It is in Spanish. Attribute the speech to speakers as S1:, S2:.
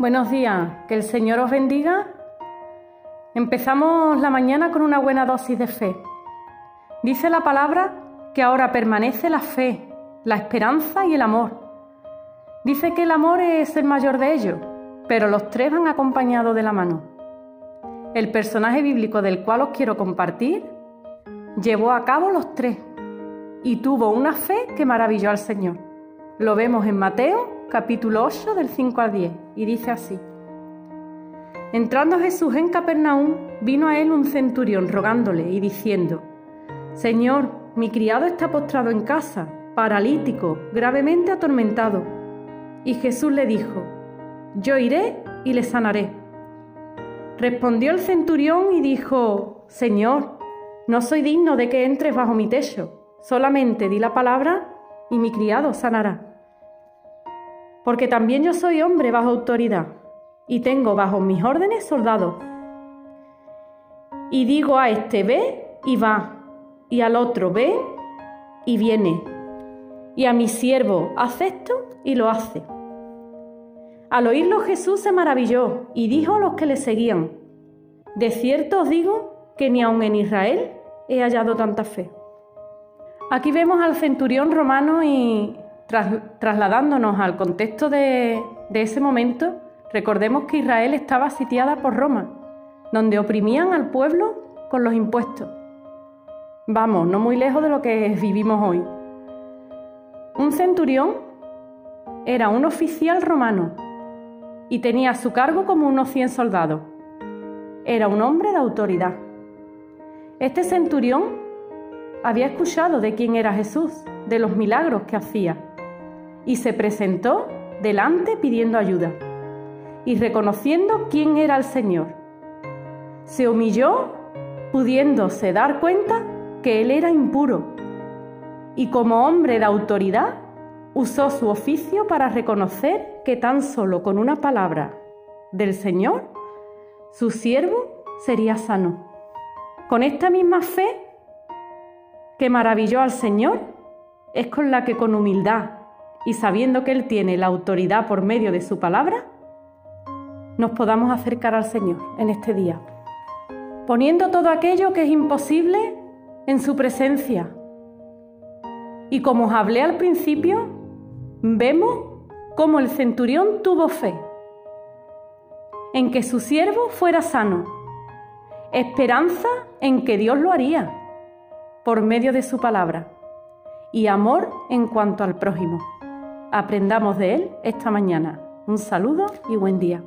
S1: Buenos días, que el Señor os bendiga. Empezamos la mañana con una buena dosis de fe. Dice la palabra que ahora permanece la fe, la esperanza y el amor. Dice que el amor es el mayor de ellos, pero los tres van acompañados de la mano. El personaje bíblico del cual os quiero compartir llevó a cabo los tres y tuvo una fe que maravilló al Señor. Lo vemos en Mateo capítulo 8 del 5 al 10, y dice así. Entrando Jesús en Capernaum, vino a él un centurión rogándole y diciendo, Señor, mi criado está postrado en casa, paralítico, gravemente atormentado. Y Jesús le dijo, Yo iré y le sanaré. Respondió el centurión y dijo, Señor, no soy digno de que entres bajo mi techo, solamente di la palabra y mi criado sanará porque también yo soy hombre bajo autoridad y tengo bajo mis órdenes soldados. Y digo a este ve y va, y al otro ve y viene, y a mi siervo haz esto y lo hace. Al oírlo Jesús se maravilló y dijo a los que le seguían, de cierto os digo que ni aun en Israel he hallado tanta fe. Aquí vemos al centurión romano y trasladándonos al contexto de, de ese momento, recordemos que Israel estaba sitiada por Roma, donde oprimían al pueblo con los impuestos. Vamos, no muy lejos de lo que vivimos hoy. Un centurión era un oficial romano y tenía a su cargo como unos 100 soldados. Era un hombre de autoridad. Este centurión había escuchado de quién era Jesús, de los milagros que hacía y se presentó delante pidiendo ayuda y reconociendo quién era el Señor. Se humilló pudiéndose dar cuenta que él era impuro y como hombre de autoridad usó su oficio para reconocer que tan solo con una palabra del Señor su siervo sería sano. Con esta misma fe que maravilló al Señor es con la que con humildad y sabiendo que Él tiene la autoridad por medio de su palabra, nos podamos acercar al Señor en este día, poniendo todo aquello que es imposible en su presencia. Y como os hablé al principio, vemos cómo el centurión tuvo fe en que su siervo fuera sano, esperanza en que Dios lo haría por medio de su palabra y amor en cuanto al prójimo aprendamos de él esta mañana. Un saludo y buen día.